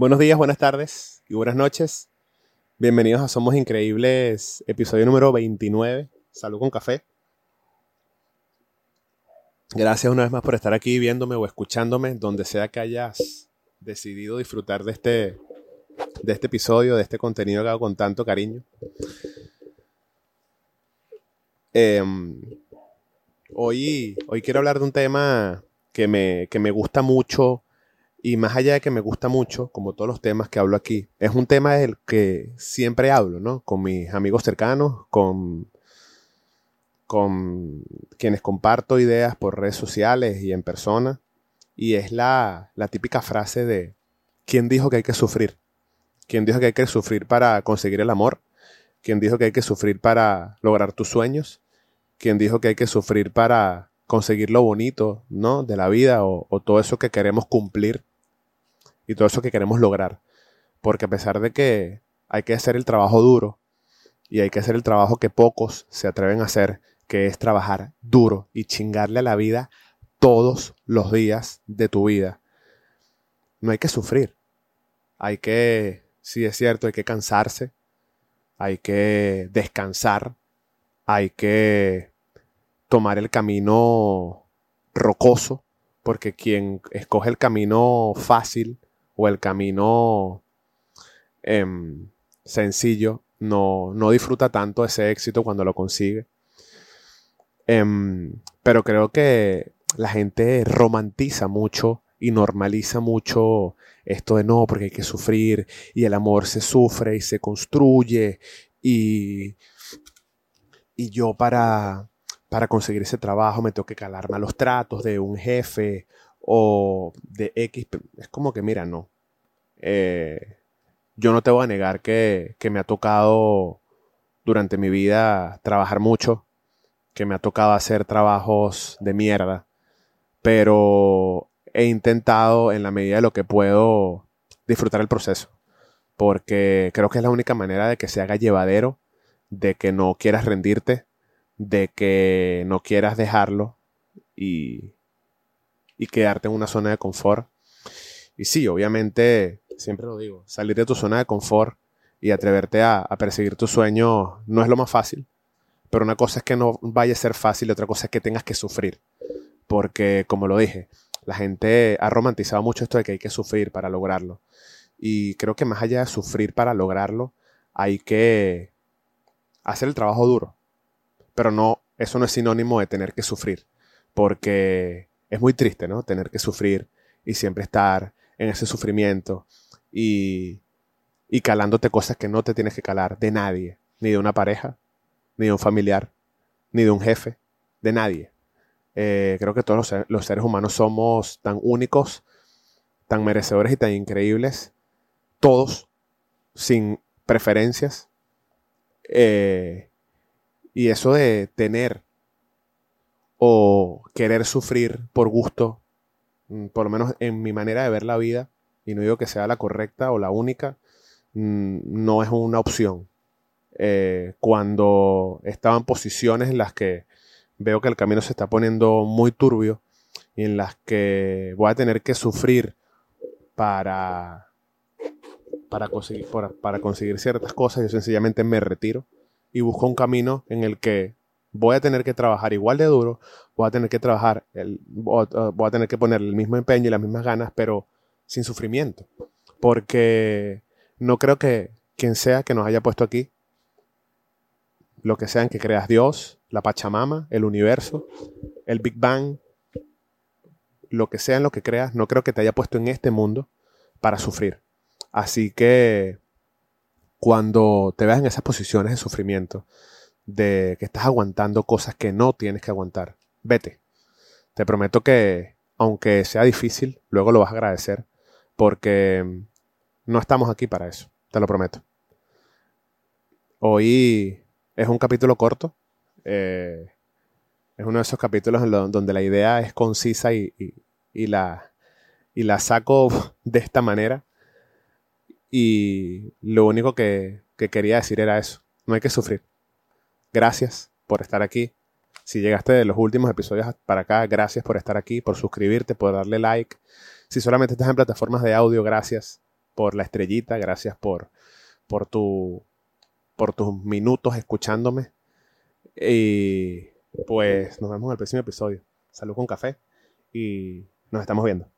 Buenos días, buenas tardes y buenas noches. Bienvenidos a Somos Increíbles, episodio número 29. Salud con café. Gracias una vez más por estar aquí viéndome o escuchándome, donde sea que hayas decidido disfrutar de este, de este episodio, de este contenido que hago con tanto cariño. Em, hoy, hoy quiero hablar de un tema que me, que me gusta mucho y más allá de que me gusta mucho, como todos los temas que hablo aquí, es un tema del que siempre hablo, ¿no? Con mis amigos cercanos, con, con quienes comparto ideas por redes sociales y en persona. Y es la, la típica frase de, ¿quién dijo que hay que sufrir? ¿Quién dijo que hay que sufrir para conseguir el amor? ¿Quién dijo que hay que sufrir para lograr tus sueños? ¿Quién dijo que hay que sufrir para conseguir lo bonito, ¿no? De la vida o, o todo eso que queremos cumplir y todo eso que queremos lograr. Porque a pesar de que hay que hacer el trabajo duro y hay que hacer el trabajo que pocos se atreven a hacer, que es trabajar duro y chingarle a la vida todos los días de tu vida, no hay que sufrir. Hay que, sí es cierto, hay que cansarse, hay que descansar, hay que tomar el camino rocoso, porque quien escoge el camino fácil o el camino em, sencillo no, no, disfruta tanto ese éxito cuando lo consigue. Em, pero creo que la gente romantiza mucho y normaliza mucho esto de no, porque hay que sufrir y el amor se sufre y se construye y, y yo para, para conseguir ese trabajo me tengo que calarme a los tratos de un jefe o de X. Es como que, mira, no. Eh, yo no te voy a negar que, que, me ha tocado durante mi vida trabajar mucho, que me ha tocado hacer trabajos de mierda, pero he intentado en la medida de lo que puedo disfrutar el proceso, porque creo que es la única manera de que se haga llevadero, de que no quieras rendirte, de que no quieras dejarlo y, y quedarte en una zona de confort. Y sí, obviamente, siempre lo digo, salir de tu zona de confort y atreverte a, a, perseguir tu sueño no es lo más fácil. Pero una cosa es que no vaya a ser fácil y otra cosa es que tengas que sufrir. Porque, como lo dije, la gente ha romantizado mucho esto de que hay que sufrir para lograrlo. Y creo que más allá de sufrir para lograrlo, hay que hacer el trabajo duro. Pero no, eso no es sinónimo de tener que sufrir. Porque es muy triste, ¿no? Tener que sufrir y siempre estar en ese sufrimiento y, y calándote cosas que no te tienes que calar de nadie, ni de una pareja, ni de un familiar, ni de un jefe, de nadie. Eh, creo que todos los, seres humanos somos tan únicos, tan merecedores y tan increíbles, todos, sin preferencias. Eh, y eso de tener o querer sufrir por gusto, mm, por lo menos en mi manera de ver la vida, y no digo que sea la correcta o la única, mm, no es una opción. Eh, cuando estaba en posiciones en las que veo que el camino se está poniendo muy turbio y en las que voy a tener que sufrir para, para, conseguir, para, para conseguir ciertas cosas, yo sencillamente me retiro y busco un camino en el que voy a tener que trabajar igual de duro, voy a tener que trabajar, el, voy a tener que poner el mismo empeño y las mismas ganas, pero sin sufrimiento. Porque no creo que quien sea que nos haya puesto aquí, lo que sean que creas Dios, la Pachamama, el universo, el Big Bang, lo que sea en lo que creas, no creo que te haya puesto en este mundo para sufrir. Así que cuando te veas en esas posiciones de sufrimiento, de que estás aguantando cosas que no tienes que aguantar. Vete. Te prometo que, aunque sea difícil, luego lo vas a agradecer porque no estamos aquí para eso, te lo prometo. Hoy es un capítulo corto. Eh, es uno de esos capítulos en donde la idea es concisa y, la, y la saco de esta manera. Y lo único que, que quería decir era eso. No hay que sufrir. Gracias por estar aquí. Si llegaste de los últimos episodios para acá, gracias por estar aquí, por suscribirte, por darle like. Si solamente estás en plataformas de audio, gracias por la estrellita, gracias por, por, tu, por tus minutos escuchándome. Y pues nos vemos en el próximo episodio. Salud con café y nos estamos viendo.